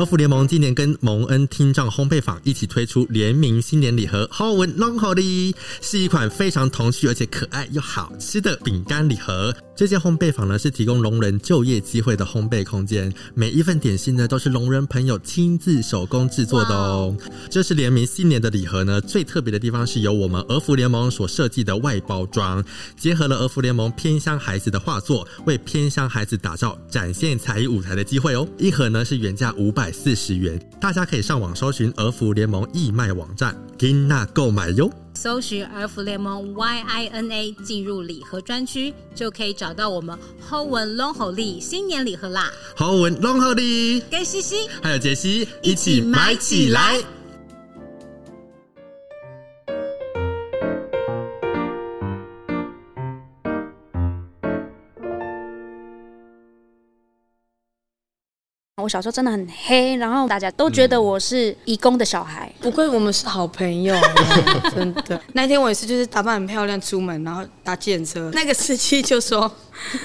欧福联盟今年跟蒙恩听障烘焙坊一起推出联名新年礼盒，h o l o n g Holly，，是一款非常童趣而且可爱又好吃的饼干礼盒。这间烘焙坊呢是提供聋人就业机会的烘焙空间，每一份点心呢都是聋人朋友亲自手工制作的哦。这是联名新年的礼盒呢，最特别的地方是由我们儿福联盟所设计的外包装，结合了儿福联盟偏乡孩子的画作，为偏乡孩子打造展现才艺舞台的机会哦。一盒呢是原价五百四十元，大家可以上网搜寻儿福联盟义卖网站，金娜购买哟。搜寻儿福联盟 Y I N A，进入礼盒专区，就可以找到我们 Hovan Long Holy 新年礼盒啦！好文龙好礼，跟西西还有杰西一起买起来。我小时候真的很黑，然后大家都觉得我是义工的小孩。不愧我们是好朋友，真的。那天我也是，就是打扮很漂亮出门，然后搭计程车，那个司机就说：“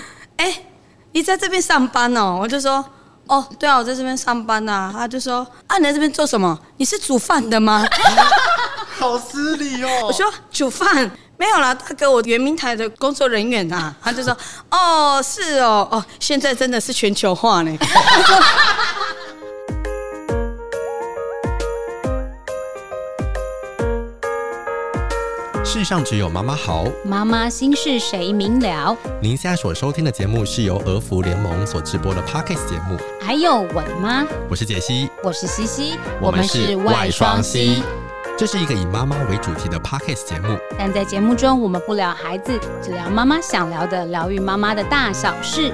哎、欸，你在这边上班哦？”我就说：“哦，对啊，我在这边上班呐。”他就说：“啊，你在这边做什么？你是煮饭的吗？”好失礼哦。我说：“煮饭。”没有啦，大哥，我圆明台的工作人员啊，他就说，哦，是哦，哦，现在真的是全球化呢。世上只有妈妈好，妈妈心事谁明了？您现在所收听的节目是由俄福联盟所直播的 Podcast 节目。还有我的妈，我是杰西，我是西西，我们是外双西。这是一个以妈妈为主题的 Podcast 节目，但在节目中，我们不聊孩子，只聊妈妈想聊的，疗愈妈妈的大小事。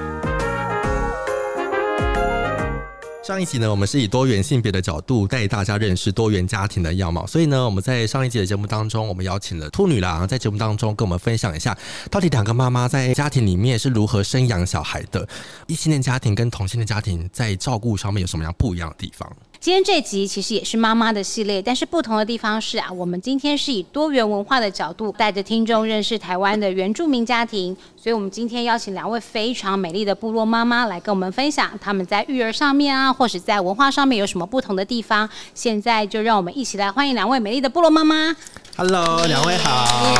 上一集呢，我们是以多元性别的角度带大家认识多元家庭的样貌，所以呢，我们在上一集的节目当中，我们邀请了兔女郎在节目当中跟我们分享一下，到底两个妈妈在家庭里面是如何生养小孩的，异性恋家庭跟同性恋家庭在照顾上面有什么样不一样的地方？今天这集其实也是妈妈的系列，但是不同的地方是啊，我们今天是以多元文化的角度带着听众认识台湾的原住民家庭，所以我们今天邀请两位非常美丽的部落妈妈来跟我们分享他们在育儿上面啊，或是在文化上面有什么不同的地方。现在就让我们一起来欢迎两位美丽的部落妈妈。Hello，两位好，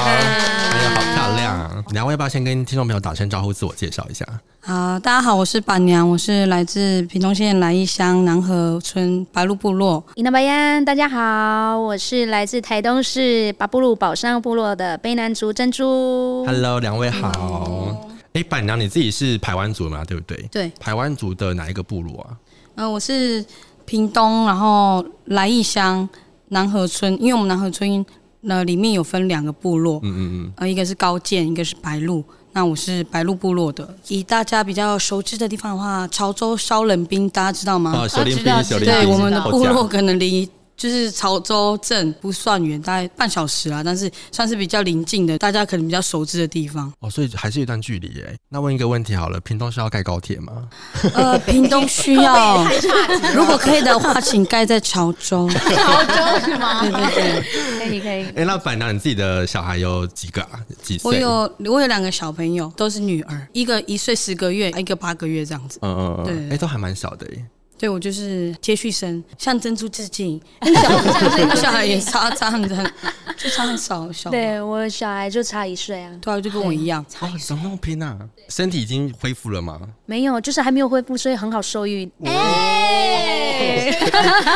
哎呀，好漂亮！两位要不要先跟听众朋友打声招呼，自我介绍一下？好，大家好，我是板娘，我是来自屏东县来义乡南河村白鹿部落。伊娜白燕，大家好，我是来自台东市巴布鲁宝山部落的卑南族珍珠。Hello，两位好。哎，板娘，你自己是排湾族嘛？对不对？对。排湾族的哪一个部落啊？呃，我是屏东，然后来义乡南河村，因为我们南河村。那里面有分两个部落，嗯嗯嗯，呃，一个是高建，一个是白鹿。那我是白鹿部落的。以大家比较熟知的地方的话，潮州烧冷冰，大家知道吗？啊，小林冰，小林冰，对，我们的部落可能离。就是潮州镇不算远，大概半小时啊，但是算是比较临近的，大家可能比较熟知的地方。哦，所以还是一段距离耶。那问一个问题好了，屏东需要盖高铁吗？呃，屏东需要，如果可以的话，请盖在潮州。潮州是吗？对对对，可以可以。哎、欸，那板娘，你自己的小孩有几个啊？几岁？我有我有两个小朋友，都是女儿，一个一岁十个月，一个八个月这样子。嗯嗯嗯，对，哎、欸，都还蛮小的耶。对，我就是接续生，向珍珠致敬。小 小孩也差差很很，就差很少小。对，我小孩就差一岁啊，对啊，就跟我一样。哇，怎么那么拼啊？身体已经恢复了吗？没有，就是还没有恢复，所以很好受孕。哎、欸，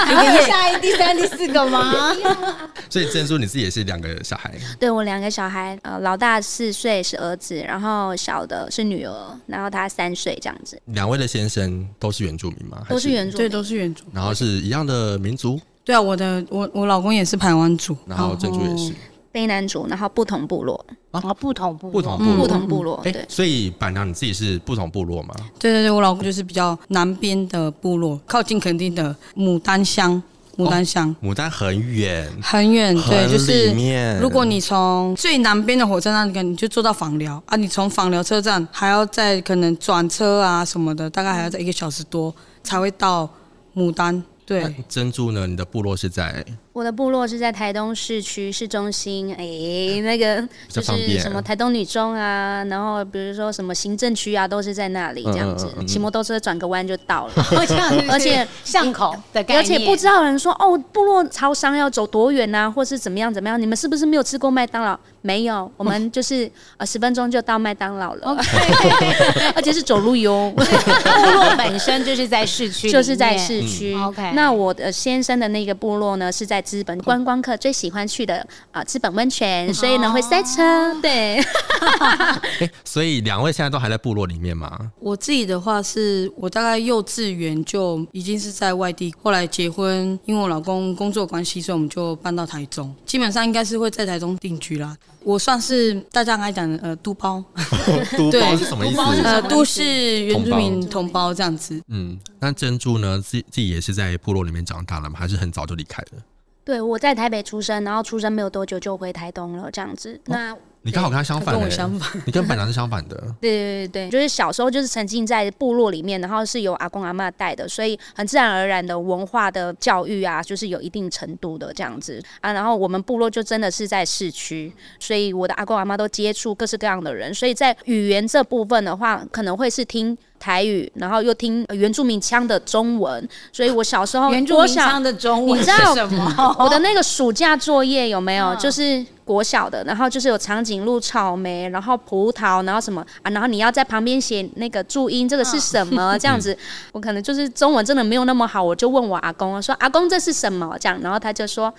还有下一、第三、第四个吗？所以珍珠，你自己也是两个小孩？对，我两个小孩，呃，老大四岁是儿子，然后小的是女儿，然后他三岁这样子。两位的先生都是原住民吗？都是原住民，对，都是原住民。然后是一样的民族？对啊，我的我我老公也是排湾族，然后珍珠也是卑南族，然后不同部落啊，不同部不同部，不同部落。对，所以板娘你自己是不同部落吗？对对对，我老公就是比较南边的部落，靠近垦丁的牡丹乡。牡丹乡，牡丹很远，很远，对，就是。如果你从最南边的火车站，你就坐到枋寮啊，你从枋寮车站还要再可能转车啊什么的，大概还要再一个小时多才会到牡丹。对，珍珠呢？你的部落是在？我的部落是在台东市区市中心，哎、欸，那个就是什么台东女中啊，然后比如说什么行政区啊，都是在那里这样子，骑、嗯嗯、摩托车转个弯就到了。而且巷口的概念，而且不知道有人说哦，部落超商要走多远啊，或是怎么样怎么样？你们是不是没有吃过麦当劳？没有，我们就是呃十分钟就到麦当劳了，Okay. 而且是走路哟。部落本身就是在市区，就是在市区。嗯、OK，那我的先生的那个部落呢是在知本，观光客最喜欢去的啊、呃、知本温泉，所以呢会塞车。Oh. 对、欸，所以两位现在都还在部落里面吗？我自己的话是我大概幼稚园就已经是在外地，后来结婚，因为我老公工作关系，所以我们就搬到台中，基本上应该是会在台中定居啦。我算是大家爱讲的呃，都包，都包是什么意思？呃，都市原住民同胞这样子。嗯，那珍珠呢？自自己也是在部落里面长大了吗？还是很早就离开了？对，我在台北出生，然后出生没有多久就回台东了，这样子。哦、那你刚好跟他相反，跟我相反，你跟本娘是相反的。对对对对，就是小时候就是沉浸在部落里面，然后是由阿公阿嬷带的，所以很自然而然的文化的教育啊，就是有一定程度的这样子啊。然后我们部落就真的是在市区，所以我的阿公阿嬷都接触各式各样的人，所以在语言这部分的话，可能会是听台语，然后又听原住民腔的中文。所以我小时候原住民腔的中文，你知道什么？我的那个暑假作业有没有？就是。国小的，然后就是有长颈鹿、草莓，然后葡萄，然后什么啊？然后你要在旁边写那个注音，这个是什么？这样子，我可能就是中文真的没有那么好，我就问我阿公，说阿公这是什么？这样，然后他就说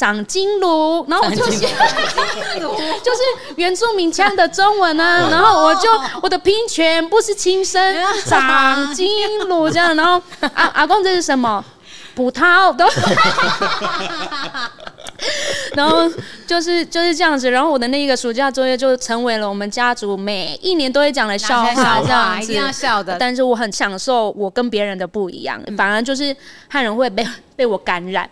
长颈鹿，然后我就写 就是原住民腔的中文啊，然后我就我的拼音全部是轻声，长颈鹿这样，然后阿阿公这是什么？葡萄都。然后就是就是这样子，然后我的那个暑假作业就成为了我们家族每一年都会讲的笑话，这样子，一定要笑的。但是我很享受我跟别人的不一样，反而就是汉人会被被我感染。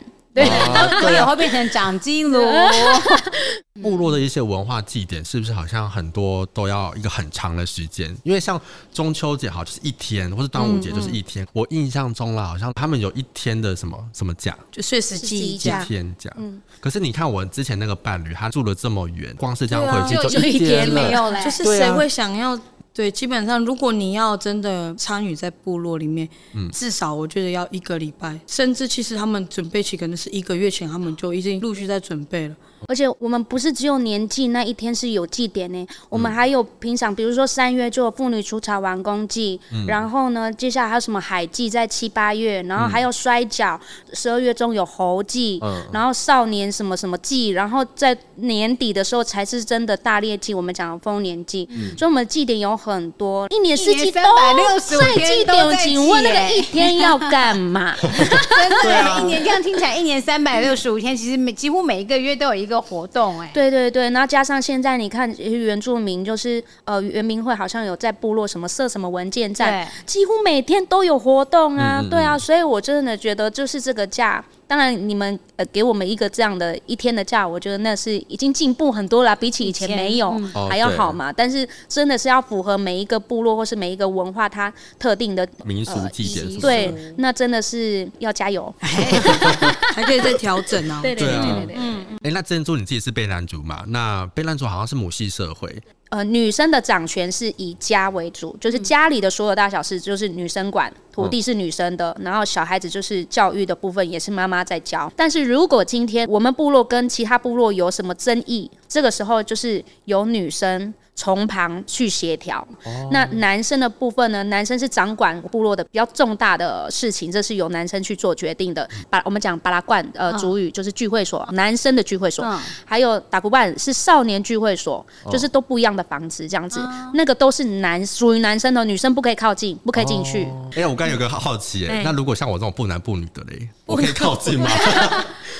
对，我也会变成长颈鹿。部落的一些文化祭典是不是好像很多都要一个很长的时间？因为像中秋节好就是一天，或是端午节就是一天。我印象中啦，好像他们有一天的什么什么假，就岁时祭一天假。嗯，可是你看我之前那个伴侣，他住了这么远，光是这样回去就一天没有了。就是谁会想要？对，基本上如果你要真的参与在部落里面，嗯，至少我觉得要一个礼拜，甚至其实他们准备起可能是一个月前，他们就已经陆续在准备了。而且我们不是只有年祭那一天是有祭典呢，我们还有平常，比如说三月就有妇女除草完工祭，嗯、然后呢，接下来还有什么海祭在七八月，然后还有摔跤，十二月中有猴祭，嗯、然后少年什么什么祭，然后在年底的时候才是真的大猎祭，我们讲的丰年祭，嗯、所以我们祭典有很多，一年四季都在祭典。请问那个一天要干嘛？真的，一年这样听起来，一年三百六十五天，其实每几乎每一个月都有一个。一个活动哎、欸，对对对，然后加上现在你看原住民就是呃原民会好像有在部落什么设什么文件站，几乎每天都有活动啊，嗯嗯对啊，所以我真的觉得就是这个假。当然，你们呃给我们一个这样的一天的假，我觉得那是已经进步很多了，比起以前没有前还要好嘛。哦、但是真的是要符合每一个部落或是每一个文化它特定的民俗季节，呃、对，那真的是要加油，还可以再调整啊。对对对对对，嗯。哎，那珍珠你自己是贝南族嘛？那贝南族好像是母系社会。呃，女生的掌权是以家为主，就是家里的所有大小事就是女生管，土地是女生的，然后小孩子就是教育的部分也是妈妈在教。但是如果今天我们部落跟其他部落有什么争议，这个时候就是由女生。从旁去协调。哦、那男生的部分呢？男生是掌管部落的比较重大的事情，这是由男生去做决定的。把我们讲巴拉罐，呃，主语就是聚会所，男生的聚会所。嗯、还有打鼓办是少年聚会所，哦、就是都不一样的房子这样子。哦、那个都是男属于男生的，女生不可以靠近，不可以进去。哎、哦欸，我刚有个好奇，哎，那如果像我这种不男不女的嘞，我可以靠近 吗？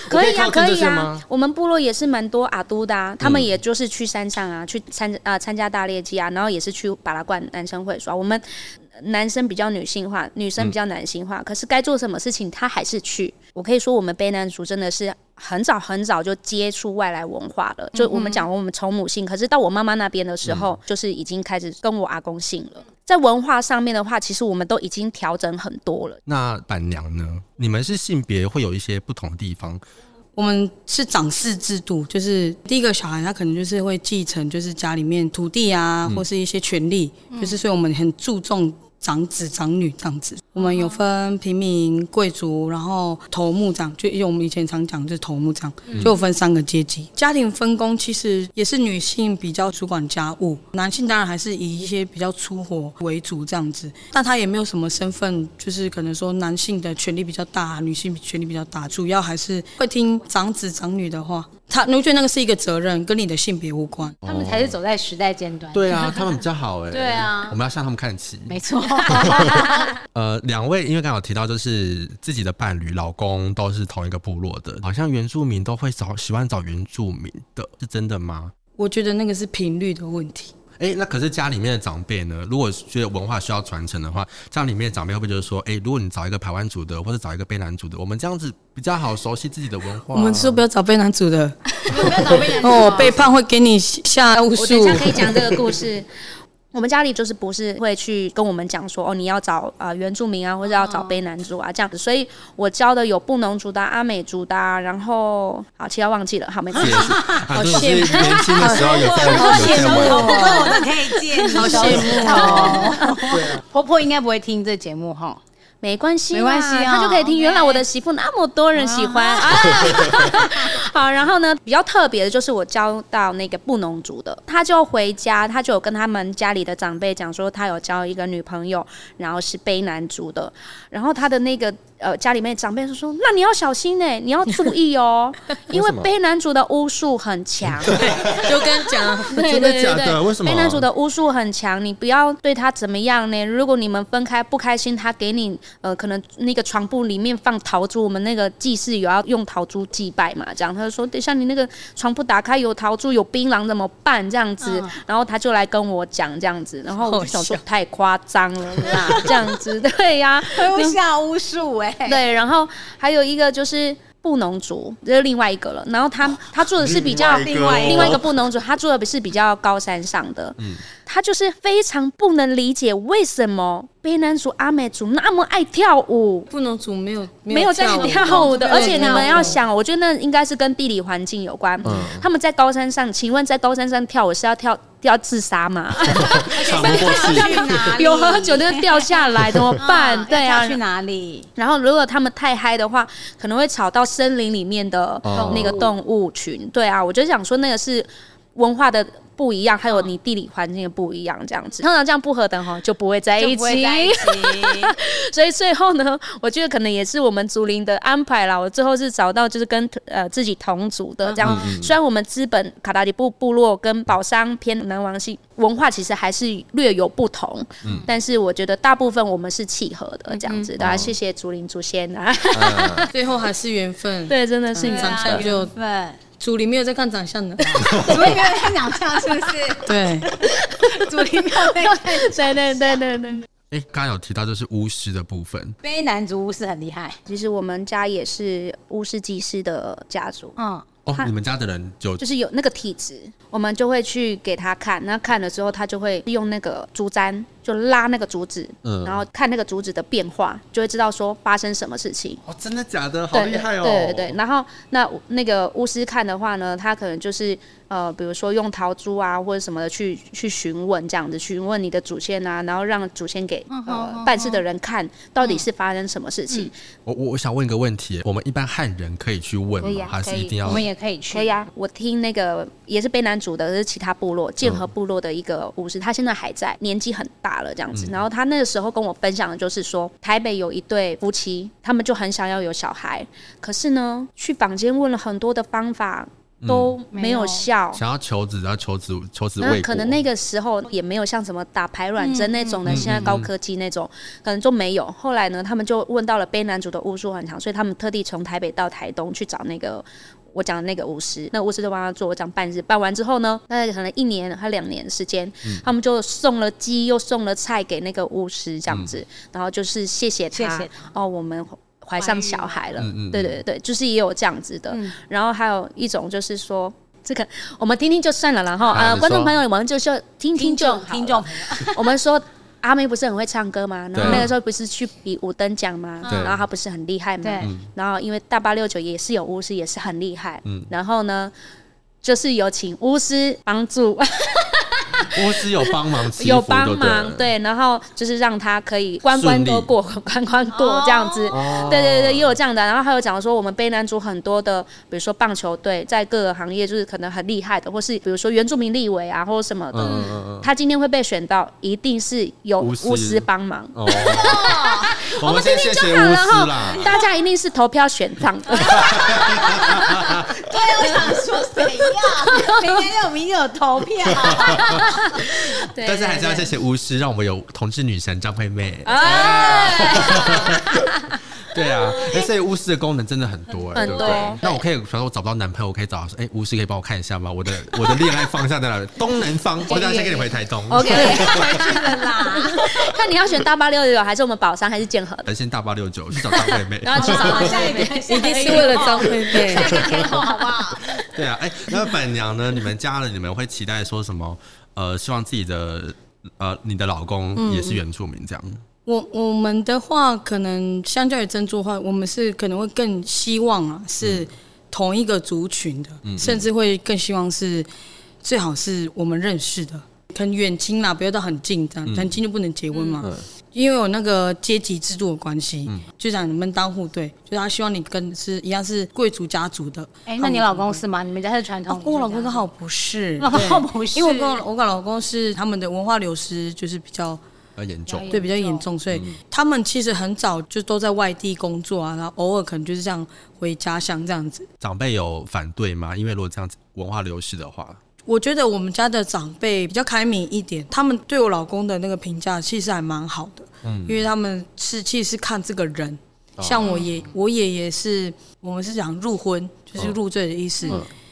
可以啊，可以啊。我们部落也是蛮多阿都的，啊，他们也就是去山上啊，去参啊参加大猎祭啊，然后也是去把拉冠男生会所。我们男生比较女性化，女生比较男性化，嗯、可是该做什么事情他还是去。我可以说，我们卑南族真的是很早很早就接触外来文化了。就我们讲我们从母姓，可是到我妈妈那边的时候，就是已经开始跟我阿公姓了。在文化上面的话，其实我们都已经调整很多了。那板娘呢？你们是性别会有一些不同的地方？我们是长嗣制度，就是第一个小孩他可能就是会继承，就是家里面土地啊，嗯、或是一些权利，就是所以我们很注重。长子长女这样子，我们有分平民、贵族，然后头目这样，就因为我们以前常讲就是头目这样，就分三个阶级。家庭分工其实也是女性比较主管家务，男性当然还是以一些比较粗活为主这样子，但他也没有什么身份，就是可能说男性的权力比较大，女性权力比较大，主要还是会听长子长女的话。他，你会觉得那个是一个责任，跟你的性别无关。他们才是走在时代尖端。对啊，他们比较好哎。对啊，我们要向他们看齐。没错。呃，两位因为刚好提到，就是自己的伴侣、老公都是同一个部落的，好像原住民都会找喜欢找原住民的，是真的吗？我觉得那个是频率的问题。哎，那可是家里面的长辈呢？如果觉得文化需要传承的话，家里面的长辈会不会就是说，哎，如果你找一个排湾族的，或者找一个卑南族的，我们这样子比较好熟悉自己的文化啊？我们说不要找卑南族的，不要找卑南族哦，背叛会给你下巫术。我等一下可以讲这个故事。我们家里就是不是会去跟我们讲说哦，你要找啊、呃、原住民啊，或者要找卑南族啊这样子，所以我教的有布农族的、阿美族的，然后好，其他忘记了，好没关系。好羡慕，年轻的时候有在好羡慕，我都可以借你，好羡慕哦。婆婆应该不会听这节目哈。没关系，没关系，他就可以听。原来我的媳妇那么多人喜欢啊！好，然后呢，比较特别的就是我交到那个布农族的，他就回家，他就有跟他们家里的长辈讲说，他有交一个女朋友，然后是卑南族的，然后他的那个。呃，家里面长辈就说：“那你要小心呢、欸，你要注意哦，因为背男主的巫术很强。”对，就跟讲，对对对对，为什么？卑南族的巫术很强，你不要对他怎么样呢？如果你们分开不开心，他给你呃，可能那个床铺里面放桃珠，我们那个祭祀有要用桃珠祭拜嘛，这样他就说：“等一下你那个床铺打开有桃珠有槟榔怎么办？”这样子，嗯、然后他就来跟我讲这样子，然后我就想说太夸张了啦，这样子 对呀、啊，会下巫术哎。对，然后还有一个就是布农族，这是另外一个了。然后他他住的是比较另外另外一个布农族，他住的是比较高山上的。嗯，他就是非常不能理解为什么卑南族、阿美族那么爱跳舞，布农族没有没有在跳舞的。而且你们要想，我觉得那应该是跟地理环境有关。嗯，他们在高山上，请问在高山上跳舞是要跳？要自杀吗？有喝酒就掉下来怎么办？对啊，去哪里？然后如果他们太嗨的话，可能会吵到森林里面的那个动物群。对啊，我就想说那个是文化的。不一样，还有你地理环境的不一样，这样子，通常这样不合的哈，就不会在一起。所以最后呢，我觉得可能也是我们竹林的安排啦。我最后是找到就是跟呃自己同族的这样。嗯嗯，虽然我们资本卡达里布部落跟宝山偏南王系文化其实还是略有不同，嗯，但是我觉得大部分我们是契合的这样子的。谢谢竹林祖先啊，嗯、最后还是缘分。对，真的是你长主灵没有在看长相的，主灵 没有在看长相，是不是？对，主灵没有在看，对对对对对。哎，刚刚有提到就是巫师的部分，非男族巫师很厉害。其实我们家也是巫师祭师的家族。嗯。哦，你们家的人就就是有那个体质，我们就会去给他看。那看了之后，他就会用那个竹簪。就拉那个竹子，嗯，然后看那个竹子的变化，就会知道说发生什么事情。哦，真的假的？好厉害哦！对对对。然后那那个巫师看的话呢，他可能就是呃，比如说用桃珠啊或者什么的去去询问这样子，询问你的祖先啊，然后让祖先给呃办事的人看到底是发生什么事情。我我我想问一个问题，我们一般汉人可以去问吗？还是一定要？我们也可以去。可以啊，我听那个也是卑南族的，是其他部落剑河部落的一个巫师，他现在还在，年纪很大了这样子，然后他。他那个时候跟我分享的就是说，台北有一对夫妻，他们就很想要有小孩，可是呢，去坊间问了很多的方法都没有效。想要求子，然后求子求子未，可能那个时候也没有像什么打排卵针那种的，现在高科技那种，可能就没有。后来呢，他们就问到了背男主的巫术很强，所以他们特地从台北到台东去找那个。我讲的那个巫师，那巫师就帮他做，我讲半日，办完之后呢，大概可能一年还两年时间，嗯、他们就送了鸡，又送了菜给那个巫师，这样子，嗯、然后就是谢谢他，谢谢他哦，我们怀上小孩了，嗯、对对对，就是也有这样子的，嗯、然后还有一种就是说，这个我们听听就算了，然后呃，观众朋友，我们就说听听就好，听众，我们说。阿妹不是很会唱歌吗？然后那个时候不是去比五等奖吗？然后她不是很厉害吗？对然后因为大八六九也是有巫师，也是很厉害。然后呢，就是有请巫师帮助。巫师有帮忙，有帮忙，对，然后就是让他可以关关都过，关关过这样子，对对对，也有这样的。然后还有讲说，我们卑南族很多的，比如说棒球队，在各个行业就是可能很厉害的，或是比如说原住民立委啊，或者什么的，他今天会被选到，一定是有巫师帮忙。我们今天就好了哈，大家一定是投票选上的。对，我想说谁呀？明天有明天有投票。但是还是要谢谢巫师，让我们有同志女神张惠妹。对啊，哎，所以巫师的功能真的很多，哎，对不对？那我可以，比如说我找不到男朋友，我可以找，哎，巫师可以帮我看一下吗？我的我的恋爱方向在哪里？东南方，我等下先给你回台东。OK，回去了啦。看你要选大八六九，还是我们宝山，还是建和？先大八六九去找张惠妹，然后去找下一个，一定是为了张惠妹，下一个天后，好不好？对啊，哎，那板娘呢？你们家人，你们会期待说什么？呃，希望自己的呃，你的老公也是原住民这样。嗯、我我们的话，可能相较于珍珠的话，我们是可能会更希望啊，是同一个族群的，嗯、甚至会更希望是最好是我们认识的，可能远亲啦，不要到很近这样，很近就不能结婚嘛。嗯嗯因为有那个阶级制度的关系，嗯、就像你们当户对，就是他希望你跟是一样是贵族家族的。哎、欸，那你老公是吗？你们家是传统？哦、我老公刚好不是，老公不是，因为我跟我跟老公是他们的文化流失，就是比较严重，对，比较严重，所以他们其实很早就都在外地工作啊，然后偶尔可能就是这样回家乡这样子。长辈有反对吗？因为如果这样子文化流失的话。我觉得我们家的长辈比较开明一点，他们对我老公的那个评价其实还蛮好的，嗯，因为他们是其实是看这个人，像我爷我爷爷是，我们是讲入婚，就是入赘的意思，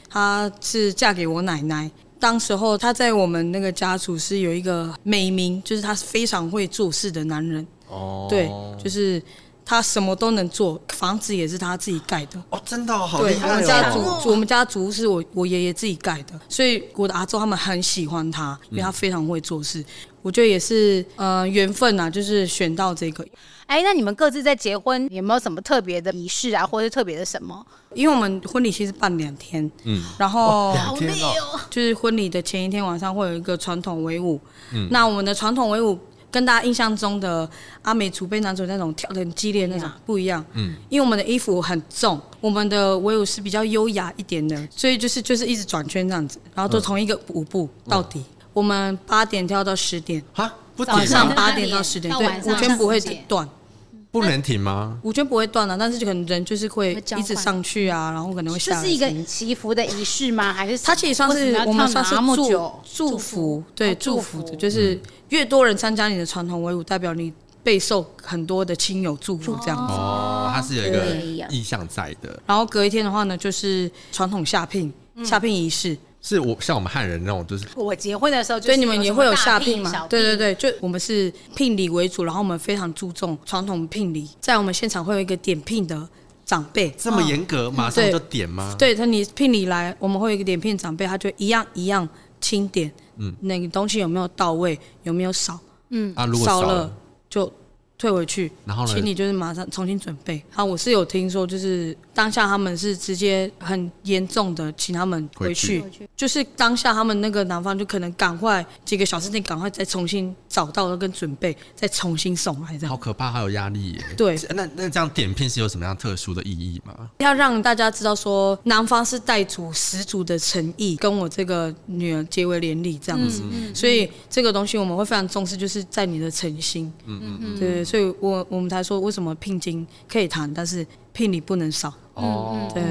他是嫁给我奶奶，当时候他在我们那个家族是有一个美名，就是他是非常会做事的男人，哦，对，就是。他什么都能做，房子也是他自己盖的。哦，真的、哦、好厉害、哦！我们家族，我们家族是我我爷爷自己盖的，所以我的阿周他们很喜欢他，因为他非常会做事。嗯、我觉得也是呃缘分呐，就是选到这个。哎，那你们各自在结婚有没有什么特别的仪式啊，或者是特别的什么？因为我们婚礼其实办两天，嗯，然后好累哦，就是婚礼的前一天晚上会有一个传统围舞，嗯，那我们的传统围舞。跟大家印象中的阿美族卑南族那种跳的很激烈那种不一样，嗯，因为我们的衣服很重，我们的围舞是比较优雅一点的，所以就是就是一直转圈这样子，然后都同一个舞步到底。我们八点跳到十点，哈，晚上八点到十点，对，舞圈不会断。不能停吗？舞圈不会断了，但是就可能人就是会一直上去啊，然后可能会下。这是一个祈福的仪式吗？还是它其实算是我们算是祝祝福，对，祝福的，就是越多人参加你的传统围舞，代表你备受很多的亲友祝福这样子。哦，它是有一个意向在的。然后隔一天的话呢，就是传统下聘下聘仪式。是我像我们汉人那种，就是我结婚的时候，所以你们也会有下聘嘛？对对对，就我们是聘礼为主，然后我们非常注重传统聘礼，在我们现场会有一个点聘的长辈，这么严格，马上就点吗？对，他你聘礼来，我们会有一个点聘长辈，他就一样一样清点，嗯，那个东西有没有到位，有没有少，嗯，啊，如果少了就退回去，然后呢，请你就是马上重新准备。好，我是有听说，就是。当下他们是直接很严重的，请他们回去，回去就是当下他们那个男方就可能赶快几个小时内赶快再重新找到跟准备，再重新送来这样。好可怕，还有压力耶。对，那那这样点片是有什么样特殊的意义吗？要让大家知道说，男方是带足十足的诚意，跟我这个女儿结为连理这样子。嗯、所以这个东西我们会非常重视，就是在你的诚心。嗯嗯嗯。对，所以我我们才说为什么聘金可以谈，但是聘礼不能少。哦，对，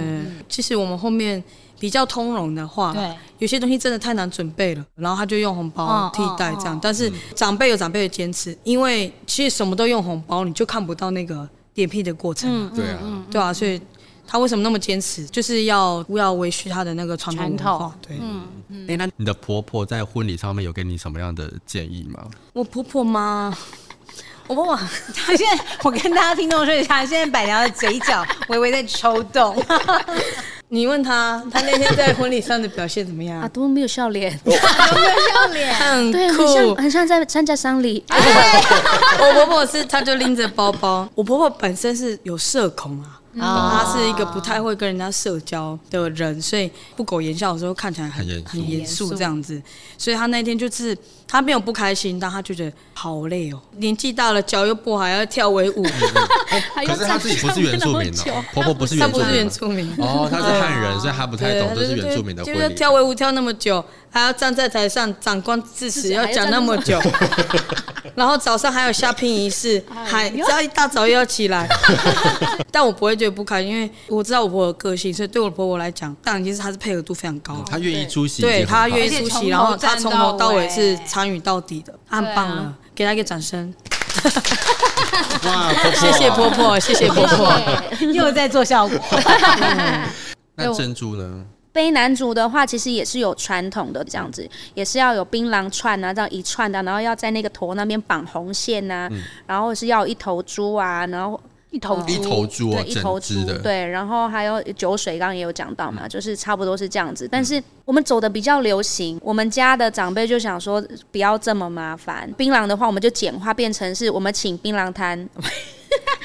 其实我们后面比较通融的话，对，有些东西真的太难准备了，然后他就用红包替代这样。但是长辈有长辈的坚持，因为其实什么都用红包，你就看不到那个点聘的过程。对啊，对啊，所以他为什么那么坚持，就是要不要维续他的那个传统文化。对，嗯嗯。哎，那你的婆婆在婚礼上面有给你什么样的建议吗？我婆婆吗？我不我他 现在，我跟大家听众说一下，现在板娘的嘴角微微在抽动。你问他，他那天在婚礼上的表现怎么样？啊，都没有笑脸，有没有笑脸？很对，很像很像在参加丧礼。我婆婆是，她就拎着包包。我婆婆本身是有社恐啊。她、嗯、是一个不太会跟人家社交的人，所以不苟言笑的时候看起来很很严肃这样子。所以他那天就是他没有不开心，但他就觉得好累哦，年纪大了脚又不好，还要跳维舞。可是他自己不是原住民哦，婆婆不是原住民，原住民哦，他是汉人，所以他不太懂这是原住民的婚礼。就是跳维舞跳那么久，还要站在台上，长官致辞要讲那么久，然后早上还有下聘仪式，还只要一大早又要起来，但我不会觉得不开心，因为我知道我婆婆的个性，所以对我婆婆来讲，当然其实她是配合度非常高，她愿意出席，对她愿意出席，然后她从头到尾是参与到底的，她很棒了，给她一个掌声。哇，谢谢婆婆，谢谢婆婆，又在做效果。那珍珠呢？背男主的话，其实也是有传统的这样子，也是要有槟榔串啊，这样一串的，然后要在那个头那边绑红线啊，嗯、然后是要有一头猪啊，然后一头猪，一头猪，对，一头猪，对，然后还有酒水，刚刚也有讲到嘛，嗯、就是差不多是这样子。但是我们走的比较流行，我们家的长辈就想说不要这么麻烦，槟榔的话，我们就简化变成是我们请槟榔摊。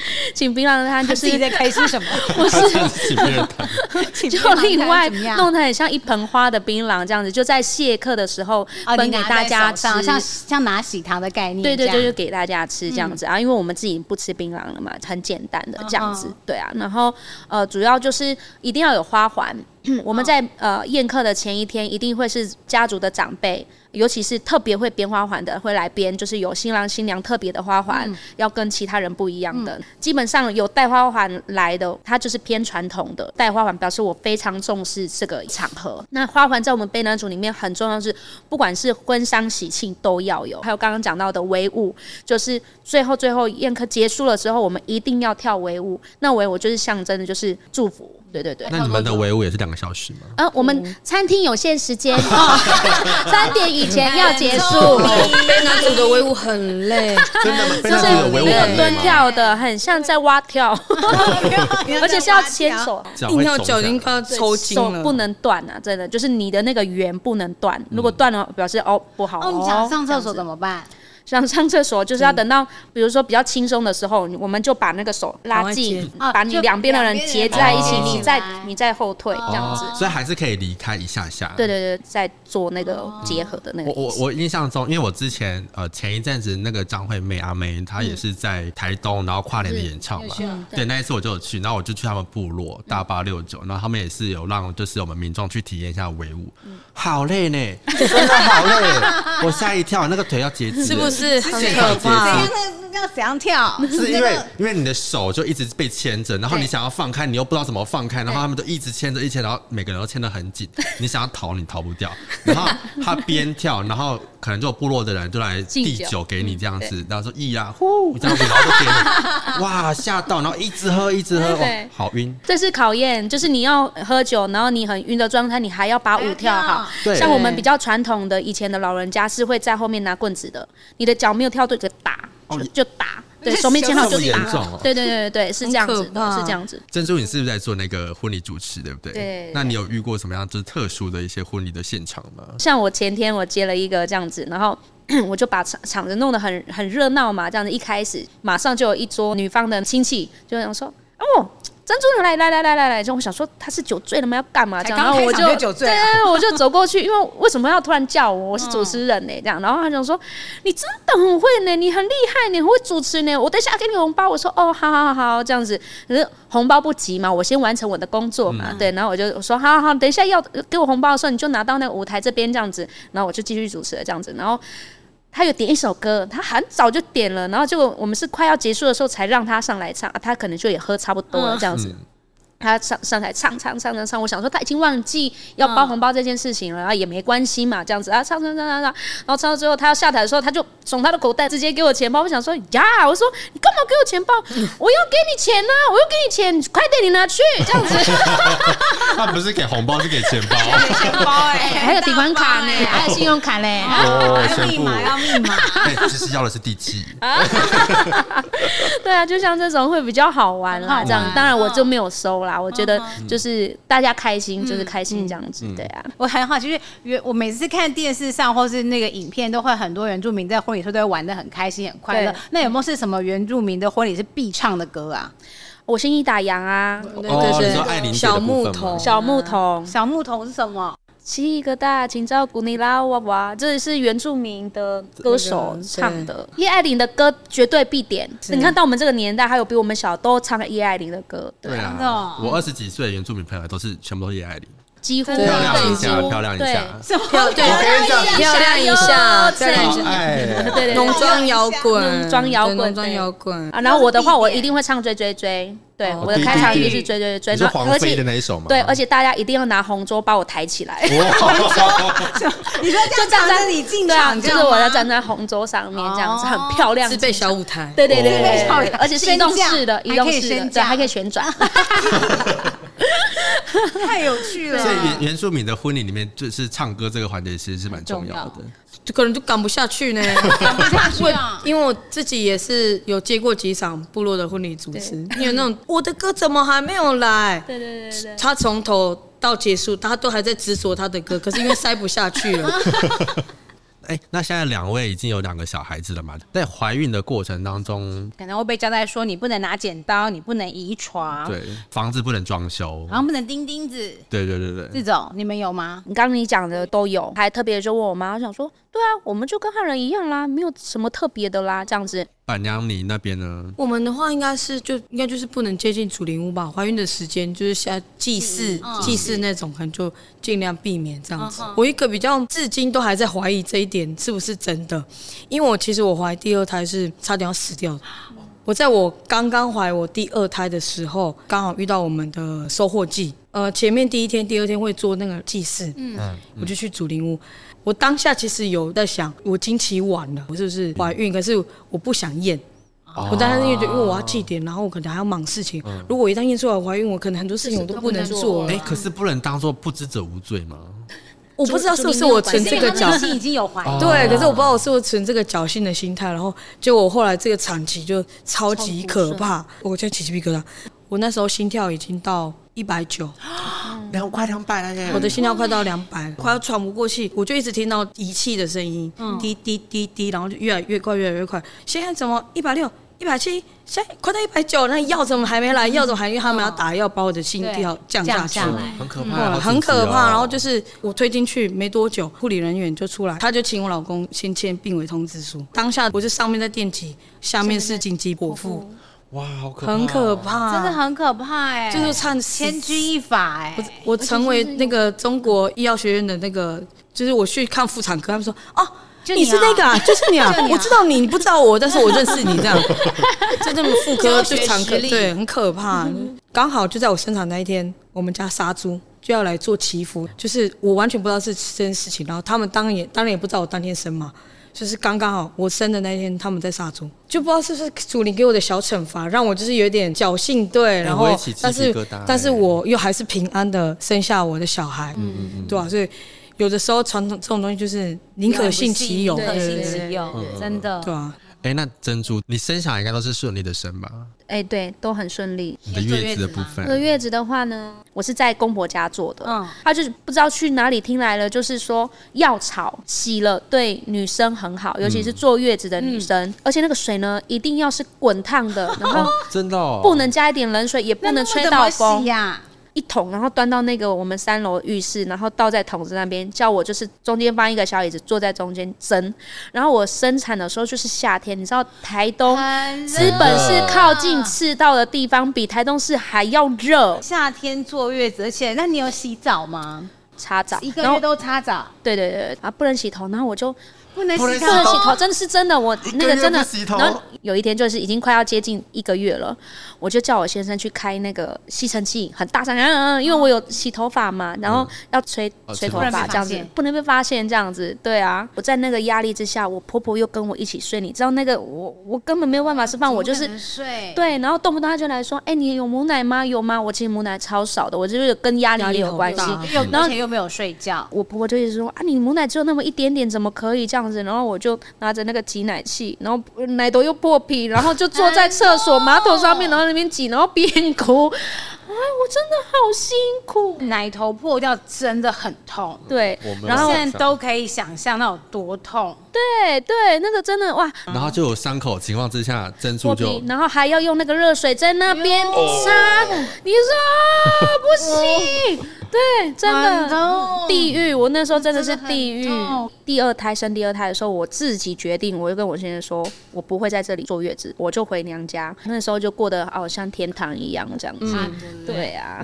请槟榔摊就是你在开心什么？不是 请槟榔摊，就另外弄得很像一盆花的槟榔这样子，就在谢客的时候分给大家吃，像像拿喜糖的概念。对对对，就给大家吃这样子啊，因为我们自己不吃槟榔了嘛，很简单的这样子。对啊，然后呃，主要就是一定要有花环。我们在呃宴客的前一天，一定会是家族的长辈。尤其是特别会编花环的，会来编，就是有新郎新娘特别的花环，嗯、要跟其他人不一样的。嗯、基本上有带花环来的，它就是偏传统的。带花环表示我非常重视这个场合。那花环在我们卑南族里面很重要，是不管是婚丧喜庆都要有。还有刚刚讲到的围舞，就是最后最后宴客结束了之后，我们一定要跳围舞。那围舞就是象征的，就是祝福。对对对，那你们的围舞也是两个小时吗？呃，我们餐厅有限时间，三点以前要结束。被男主的围舞很累，真的吗？就是那个蹲跳的，很像在蛙跳，而且是要牵手，硬跳脚已经快要抽筋了，手不能断啊！真的，就是你的那个圆不能断，如果断了，表示哦不好。哦，你想上厕所怎么办？想 上厕所，就是要等到，比如说比较轻松的时候，我们就把那个手拉近，把你两边的人结在一起，你再你再后退这样子，所以还是可以离开一下下。对对对，在做那个结合的那个。我我我印象中，因为我之前呃前一阵子那个张惠妹阿妹，她也是在台东，然后跨年的演唱嘛，对，那一次我就有去，然后我就去他们部落大八六九，然后他们也是有让就是我们民众去体验一下围舞，好累呢，真的好累，我吓一跳，那个腿要截肢，是不是？是很可怕，要怎样跳？是因为因为你的手就一直被牵着，然后你想要放开，你又不知道怎么放开，然后他们就一直牵着，一牵，然后每个人都牵得很紧，你想要逃你逃不掉，然后他边跳，然后可能就有部落的人就来递酒。给你这样子，然后说咿呀呼。这样子，然后就给你，哇吓到，然后一直喝一直喝，哦好晕。这是考验，就是你要喝酒，然后你很晕的状态，你还要把舞跳好。像我们比较传统的以前的老人家是会在后面拿棍子的，你的脚没有跳对，就打，就打，对，手没牵好就打，对对对对，是这样子，是这样子。珍珠，你是不是在做那个婚礼主持，对不对？对。那你有遇过什么样就是特殊的一些婚礼的现场吗？像我前天我接了一个这样子，然后 我就把场场子弄得很很热闹嘛，这样子一开始马上就有一桌女方的亲戚就想说，哦。珍珠来来来来来来，就我想说他是酒醉了吗？要干嘛这样？然后我就对，我就走过去，因为为什么要突然叫我？我是主持人呢，这样。然后他就说：“你真的很会呢，你很厉害，你很会主持呢。”我等一下给你红包。我说：“哦，好好好，这样子。”可是红包不急嘛，我先完成我的工作嘛。对，然后我就说：“好好好，等一下要给我红包的时候，你就拿到那个舞台这边这样子。”然后我就继续主持了这样子。然后。他有点一首歌，他很早就点了，然后就我们是快要结束的时候才让他上来唱，啊、他可能就也喝差不多了这样子。嗯他上上台唱唱唱唱唱，我想说他已经忘记要包红包这件事情了，然后也没关系嘛，这样子啊，唱唱唱唱唱，然后唱到最后他要下台的时候，他就从他的口袋直接给我钱包。我想说呀，我说你干嘛给我钱包？我要给你钱啊，我要给你钱，快点你拿去这样子。他不是给红包，是给钱包。钱包哎，还有提款卡呢，还有信用卡嘞，要密码要密码。其实要的是地契。对啊，就像这种会比较好玩啦，这样当然我就没有收啦。啦。我觉得就是大家开心就是开心这样子，对啊。我很好，就是原我每次看电视上或是那个影片，都会很多原住民在婚礼时候都会玩的很开心很快乐。那有没有是什么原住民的婚礼是必唱的歌啊？我心意打烊啊，对对对，小木头，小木头，小木头是什么？七个大请照顾你啦哇哇，这是原住民的歌手唱的。叶爱玲的歌绝对必点。你看到我们这个年代，还有比我们小都唱叶爱玲的歌。对啊，我二十几岁的原住民朋友都是全部都是叶爱玲。几乎漂亮一下，漂亮一下，漂亮一下，漂亮一下，对对对，浓妆摇滚，浓妆摇滚，浓妆摇滚。啊！然后我的话，我一定会唱追追追，对，我的开场一定是追追追，是黄飞的那一首吗？对，而且大家一定要拿红桌把我抬起来。你说就站在你进场，就是我要站在红桌上面，这样子很漂亮，是被小舞台，对对对对，而且是移动式的，移动式的，对，还可以旋转。太有趣了！所以原原住民的婚礼里面，就是唱歌这个环节其实是蛮重要的。就可能就赶不下去呢，赶不下去啊！因为我自己也是有接过几场部落的婚礼主持，因为那种我的歌怎么还没有来？对对对对，他从头到结束，他都还在执着他的歌，可是因为塞不下去了。哎，那现在两位已经有两个小孩子了嘛？在怀孕的过程当中，可能会被交代说，你不能拿剪刀，你不能移床，对，房子不能装修，然后不能钉钉子，对对对对，这种你们有吗？你刚刚你讲的都有，还特别就问我妈，我想说。对啊，我们就跟汉人一样啦，没有什么特别的啦，这样子。板娘，你那边呢？我们的话应该是就应该就是不能接近祖灵屋吧。怀孕的时间就是像祭祀、嗯、祭祀那种，可能就尽量避免这样子。嗯、我一个比较至今都还在怀疑这一点是不是真的，因为我其实我怀第二胎是差点要死掉的。我在我刚刚怀我第二胎的时候，刚好遇到我们的收获季。呃，前面第一天、第二天会做那个祭祀，嗯，我就去祖灵屋。我当下其实有在想，我经期晚了，我是不是怀孕？可是我不想验。哦、我当时因为因为我要祭典，然后我可能还要忙事情。嗯、如果一旦验出来怀孕，我可能很多事情我都不能做。哎，可是不能当做不知者无罪吗？我不知道是不是我存这个侥幸，已经有怀孕。对，可是我不知道我是不是存这个侥幸的心态，然后就我后来这个产期就超级可怕，我就起鸡皮疙瘩。我那时候心跳已经到一百九，两快两百了耶！我的心跳快到两百，快要喘不过气，我就一直听到仪器的声音，滴滴滴滴，然后就越来越快，越来越快。现在怎么一百六？一百七，现在快到一百九，那药怎么还没来？药怎么还？因为他们要打药，把我的心跳降下去，很可怕，很可怕。然后就是我推进去没多久，护理人员就出来，他就请我老公先签病危通知书。当下我是上面在电击，下面是紧急剖腹，哇，好可怕，很可怕，真的很可怕哎，就是唱千钧一发哎，我我成为那个中国医药学院的那个，就是我去看妇产科，他们说哦。你，你是那个啊，就是你啊！我知道你，你不知道我，但是我认识你这样。就这么妇科就产科，对，很可怕。刚好就在我生产那一天，我们家杀猪就要来做祈福，就是我完全不知道是这件事情。然后他们当然也当然也不知道我当天生嘛，就是刚刚好我生的那一天他们在杀猪，就不知道是不是祖灵给我的小惩罚，让我就是有点侥幸，对，然后但是但是我又还是平安的生下我的小孩，嗯嗯嗯，对吧？所以。有的时候传统这种东西就是宁可信其有，宁可信其有，真的。对啊。哎，那珍珠，你生小孩应该都是顺利的生吧？哎，对，都很顺利。你的月子的部分，我的月子的话呢，我是在公婆家做的。嗯，他就是不知道去哪里听来了，就是说药草洗了对女生很好，尤其是坐月子的女生，而且那个水呢一定要是滚烫的，然后真的不能加一点冷水，也不能吹到风呀。一桶，然后端到那个我们三楼浴室，然后倒在桶子那边，叫我就是中间放一个小椅子，坐在中间蒸。然后我生产的时候就是夏天，你知道台东资本是靠近赤道的地方，比台东市还要热。夏天坐月子，而且那你有洗澡吗？擦澡，一个月都擦澡。对对对，啊不能洗头，然后我就。不能洗头，不能洗头，真的是真的。我那个真的，然后有一天就是已经快要接近一个月了，我就叫我先生去开那个吸尘器，很大声，嗯嗯，因为我有洗头发嘛，然后要吹吹头发这样子，不能被发现这样子。对啊，我在那个压力之下，我婆婆又跟我一起睡，你知道那个我我根本没有办法释放，我就是睡。对，然后动不动他就来说，哎，你有母奶吗？有吗？我其实母奶超少的，我就是跟压力也有关系，然后又没有睡觉，我婆婆就一直说啊，你母奶只有那么一点点，怎么可以这样？这样子，然后我就拿着那个挤奶器，然后奶头又破皮，然后就坐在厕所马桶上面，然后那边挤，然后边哭。哎我真的好辛苦。奶头破掉真的很痛，对我们，然后现在都可以想象那有多痛。对对，那个真的哇，然后就有伤口情况之下，珍珠破就，然后还要用那个热水在那边擦，你说啊不行，对，真的痛地狱。我那时候真的是地狱。第二胎生第二胎的时候，我自己决定，我就跟我先生说，我不会在这里坐月子，我就回娘家。那时候就过得好像天堂一样这样子。对啊，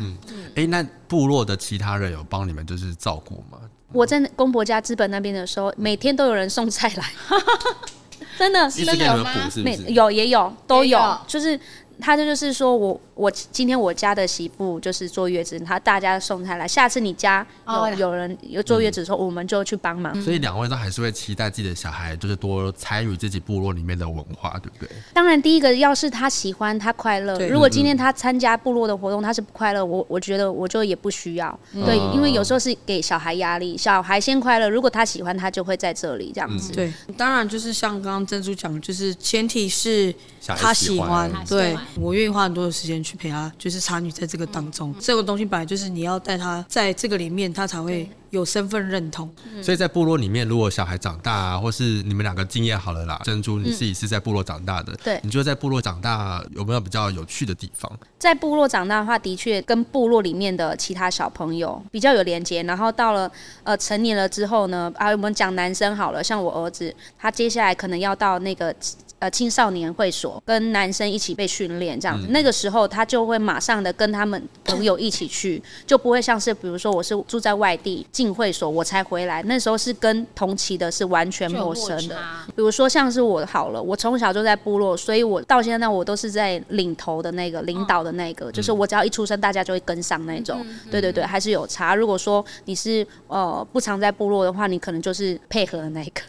哎、那部落的其他人有帮你们就是照顾吗？我在公婆家资本那边的时候，每天都有人送菜来，真的一直给你们补是不每？有也有都有，有就是他这就是说我我今天我家的媳妇就是坐月子，她大家送菜来，下次你家有、哦有人有坐月子的时候，我们就去帮忙。所以两位都还是会期待自己的小孩，就是多参与自己部落里面的文化，对不对？当然，第一个要是他喜欢，他快乐。如果今天他参加部落的活动，他是不快乐，我我觉得我就也不需要。对，因为有时候是给小孩压力，小孩先快乐，如果他喜欢，他就会在这里这样子。对，当然就是像刚刚珍珠讲，就是前提是他喜欢对我愿意花很多的时间去陪他，就是参与在这个当中。这个东西本来就是你要带他在这个里面，他才会有身份认同。所以在部落里面，如果小孩长大啊，或是你们两个经验好了啦，珍珠你自己是在部落长大的，对你觉得在部落长大有没有比较有趣的地方？在部落长大的话，的确跟部落里面的其他小朋友比较有连接。然后到了呃成年了之后呢，啊，我们讲男生好了，像我儿子，他接下来可能要到那个呃青少年会所，跟男生一起被训练这样子。那个时候他就会马上的跟他们朋友一起去，就不会像是比如说我是住在外地进会所我才回来，那时候是跟同期的是完全陌生的。比如说像是我好了，我从小就在部落，所以我到现在我都是在领头的那个领导的那个，就是我只要一出生，大家就会跟上那种。对对对，还是有差。如果说你是呃不常在部落的话，你可能就是配合 的那一个。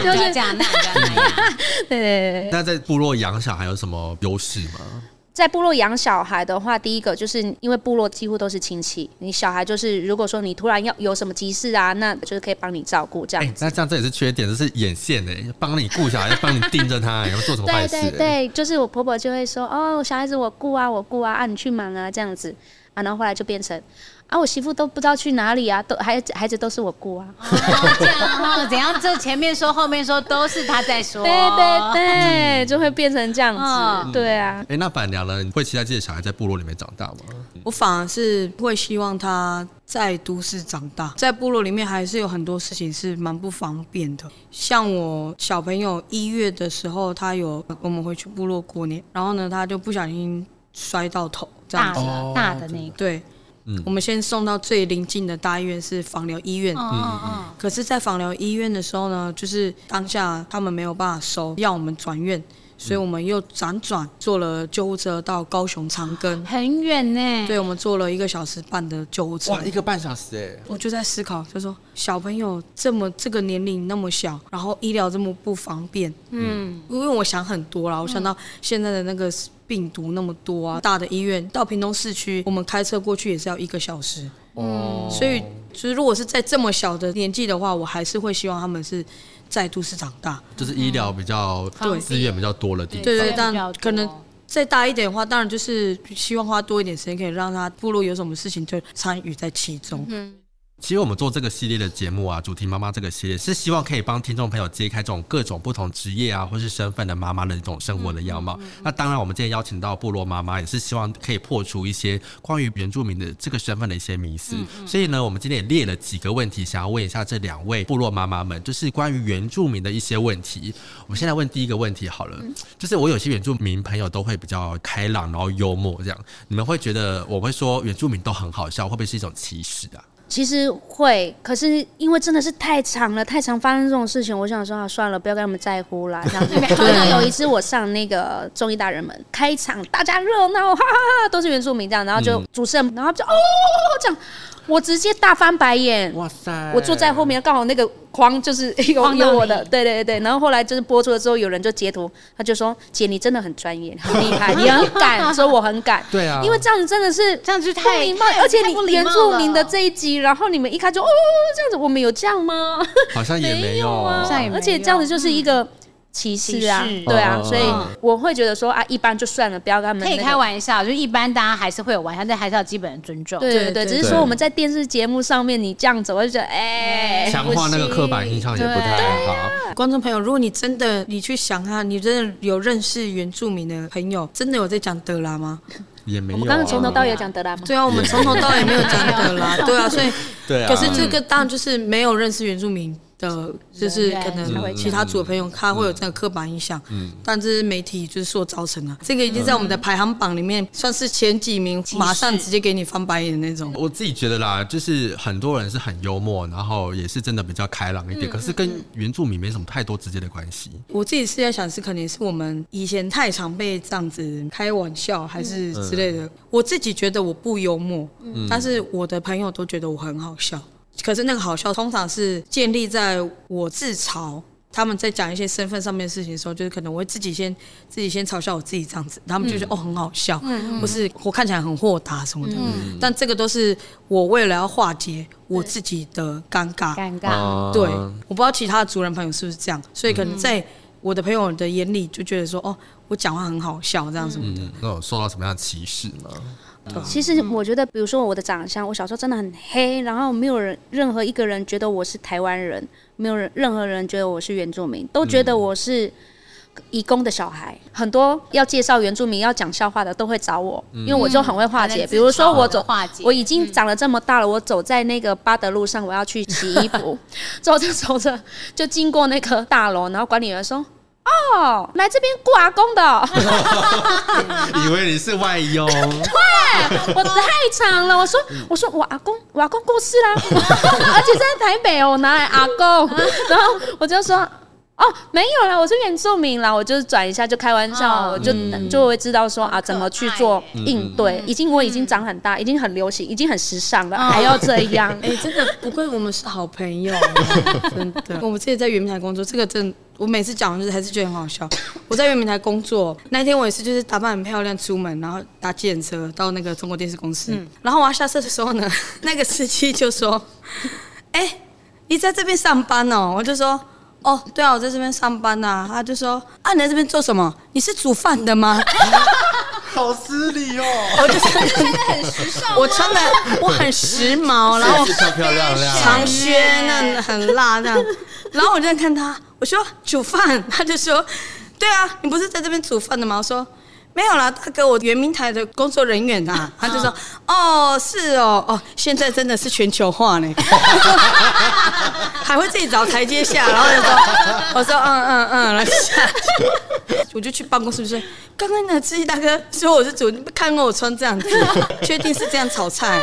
不要这样，那样那样。对对对对。那在部落养小孩有什么优势吗？在部落养小孩的话，第一个就是因为部落几乎都是亲戚，你小孩就是如果说你突然要有什么急事啊，那就是可以帮你照顾这哎、样子。那这样这也是缺点，就是眼线哎，帮你顾小孩，帮你盯着他，然后做什么坏对事？对对，就是我婆婆就会说，哦，小孩子我顾啊，我顾啊，啊你去忙啊这样子啊，然后后来就变成啊，我媳妇都不知道去哪里啊，都孩子孩子都是我顾啊。哦，这样哦，怎样？这前面说后面说都是他在说，对对对，就会变成这样子。嗯对啊，哎、那板娘呢？你会期待自己的小孩在部落里面长大吗？我反而是会希望他在都市长大，在部落里面还是有很多事情是蛮不方便的。像我小朋友一月的时候，他有我们回去部落过年，然后呢，他就不小心摔到头，这样子。大的大的那个，对，嗯。我们先送到最临近的大医院是防疗医院。嗯嗯嗯，可是，在防疗医院的时候呢，就是当下他们没有办法收，要我们转院，所以我们又辗转坐了救护车到高雄长庚。很远呢。对，我们坐了一个小时半的救护车。哇，一个半小时哎，我就在思考，就说小朋友这么这个年龄那么小，然后医疗这么不方便，嗯，因为我想很多啦，我想到现在的那个病毒那么多啊，大的医院到屏东市区，我们开车过去也是要一个小时，哦，所以就是如果是在这么小的年纪的话，我还是会希望他们是在都市长大。就是医疗比较对资源比较多的地方。对对但可能再大一点的话，当然就是希望花多一点时间，可以让他部落有什么事情就参与在其中。其实我们做这个系列的节目啊，主题妈妈这个系列是希望可以帮听众朋友揭开这种各种不同职业啊，或是身份的妈妈的一种生活的样貌。那当然，我们今天邀请到部落妈妈，也是希望可以破除一些关于原住民的这个身份的一些迷思。所以呢，我们今天也列了几个问题，想要问一下这两位部落妈妈们，就是关于原住民的一些问题。我们现在问第一个问题好了，就是我有些原住民朋友都会比较开朗，然后幽默这样，你们会觉得我会说原住民都很好笑，会不会是一种歧视啊？其实会，可是因为真的是太长了，太常发生这种事情，我想说啊，算了，不要跟他们在乎啦。这样。子，好像有一次我上那个综艺大人们开场，大家热闹，哈哈哈，都是原住民这样，然后就主持人，然后就哦这样，我直接大翻白眼。哇塞！我坐在后面，刚好那个框就是有框到有我的，你对对对。然后后来就是播出了之后，有人就截图，他就说：“姐，你真的很专业，很厉害，你很敢。”说我很敢，对啊因为这样子真的是这样子太礼貌，而且你原住民的这一集，然后你们一看就哦这样子，我们有这样吗？好像也没有啊 而且这样子就是一个歧视啊，对啊，哦所以我会觉得说啊，一般就算了，不要跟他们、那个、可以开玩笑，就一般大家还是会有玩笑，但还是要基本的尊重。对对对，只是说我们在电视节目上面你这样子，我就觉得哎，强化那个刻板印象也不太好。观众朋友，如果你真的你去想啊，你真的有认识原住民的朋友，真的有在讲德拉吗？也没有、啊。我刚刚从头到尾有讲德拉吗？对啊，我们从头到尾没有讲德拉，对啊，所以对啊。可是这个当然就是没有认识原住民的，就是可嗯能其他组的朋友他会有这个刻板印象，嗯，但这是媒体就是所造成的，这个已经在我们的排行榜里面算是前几名，马上直接给你翻白眼的那种。我自己觉得啦，就是很多人是很幽默，然后也是真的比较开朗一点，可是跟原住民没什么太多直接的关系。我自己是在想，是可能是我们以前太常被这样子开玩笑，还是之类的。我自己觉得我不幽默，但是我的朋友都觉得我很好笑。可是那个好笑，通常是建立在我自嘲，他们在讲一些身份上面的事情的时候，就是可能我会自己先自己先嘲笑我自己这样子，他们就觉得、嗯、哦很好笑，嗯、或是我看起来很豁达什么的。嗯、但这个都是我为了要化解我自己的尴尬，尴尬。对，我不知道其他的族人朋友是不是这样，所以可能在我的朋友的眼里就觉得说，哦，我讲话很好笑这样什么的。嗯、那有受到什么样的歧视吗？其实我觉得，比如说我的长相，我小时候真的很黑，然后没有人任何一个人觉得我是台湾人，没有人任何人觉得我是原住民，都觉得我是移工的小孩。很多要介绍原住民要讲笑话的都会找我，因为我就很会化解。比如说我走，我已经长了这么大了，我走在那个巴德路上，我要去洗衣服，走着走着就经过那个大楼，然后管理员说。哦，来这边雇阿公的，哦，以为你是外佣。对，我太长了。我说，我说我阿公，我阿公过世啦，而且在台北哦，我哪来阿公？然后我就说。哦，没有啦，我是原住民啦，我就是转一下就开玩笑，哦、我就、嗯、就会知道说啊，怎么去做应对。已经我已经长很大，已经很流行，已经很时尚了，还要这样？哎、欸，真的不愧我们是好朋友，真的。我们之前在原民台工作，这个真的，我每次讲就是还是觉得很好笑。我在原民台工作那天，我也是就是打扮很漂亮出门，然后搭计程车到那个中国电视公司，嗯、然后我要下车的时候呢，那个司机就说：“哎、欸，你在这边上班哦？”我就说。哦，对啊，我在这边上班呐、啊。他就说：“啊，你在这边做什么？你是煮饭的吗？” 好失礼哦！我就穿的很时尚，我穿的我很时髦，然后漂漂亮亮，长靴那很辣这样。然后我就在看他，我说煮饭，他就说：“对啊，你不是在这边煮饭的吗？”我说。没有啦，大哥，我圆明台的工作人员啊，他就说，哦，是哦，哦，现在真的是全球化呢，还会自己找台阶下，然后就说，我说，嗯嗯嗯，然后下去，我就去办公室说，刚刚那个司机大哥说我是主，看过我穿这样子，确定是这样炒菜，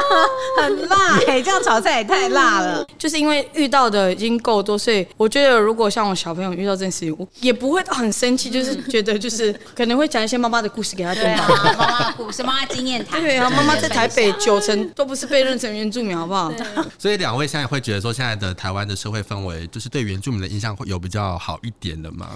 很辣哎、欸，这样炒菜也太辣了，就是因为遇到的已经够多，所以我觉得如果像我小朋友遇到这件事情，我也不会很生气，就是觉得就是可能会讲一些。妈妈的故事给他听吧。妈妈的故事，妈妈经验谈。对啊，妈妈在台北九成都不是被认成原住民，好不好？所以两位现在会觉得说，现在的台湾的社会氛围，就是对原住民的印象会有比较好一点的吗？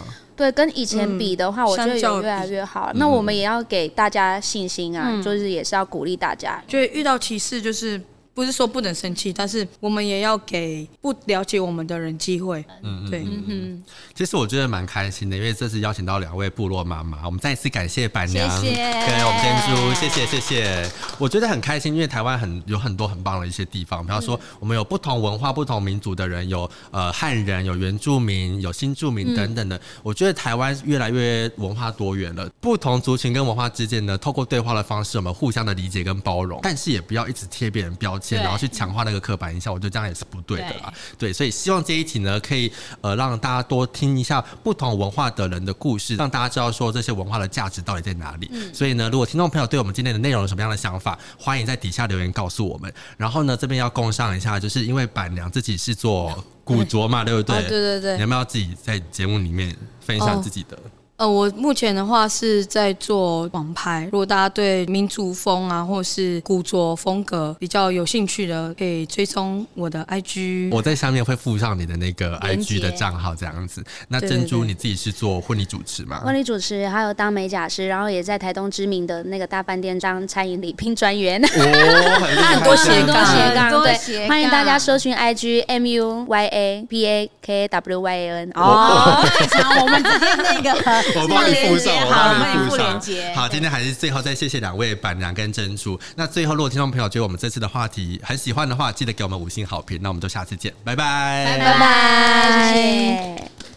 对，跟以前比的话，我觉得有越来越好。那我们也要给大家信心啊，就是也是要鼓励大家。就遇到歧视，就是。不是说不能生气，但是我们也要给不了解我们的人机会。嗯，对。嗯哼。其实我觉得蛮开心的，因为这次邀请到两位部落妈妈，我们再一次感谢板娘跟我们天珠，谢谢谢谢。我觉得很开心，因为台湾很有很多很棒的一些地方，比方说我们有不同文化、不同民族的人，有呃汉人、有原住民、有新住民等等的。我觉得台湾越来越文化多元了，不同族群跟文化之间呢，透过对话的方式，我们互相的理解跟包容，但是也不要一直贴别人标。然后去强化那个刻板印象，我觉得这样也是不对的啦。对，对，所以希望这一题呢，可以呃让大家多听一下不同文化的人的故事，让大家知道说这些文化的价值到底在哪里。嗯、所以呢，如果听众朋友对我们今天的内容有什么样的想法，欢迎在底下留言告诉我们。然后呢，这边要工商一下，就是因为板娘自己是做古着嘛，对不对？对对对。你要不要自己在节目里面分享自己的？哦呃，我目前的话是在做网拍。如果大家对民族风啊，或是古着风格比较有兴趣的，可以追踪我的 IG。我在下面会附上你的那个 IG 的账号，这样子。那珍珠，你自己是做婚礼主持吗？婚礼主持，还有当美甲师，然后也在台东知名的那个大饭店当餐饮礼聘专员。哦，很多斜杠，对，欢迎大家搜寻 IG M U Y A B A K W Y A N。哦，好，我们直接那个。我帮你附上，我帮你附上。好，今天还是最后再谢谢两位板娘跟珍珠。那最后，如果听众朋友觉得我们这次的话题很喜欢的话，记得给我们五星好评。那我们就下次见，拜拜，拜拜，谢谢。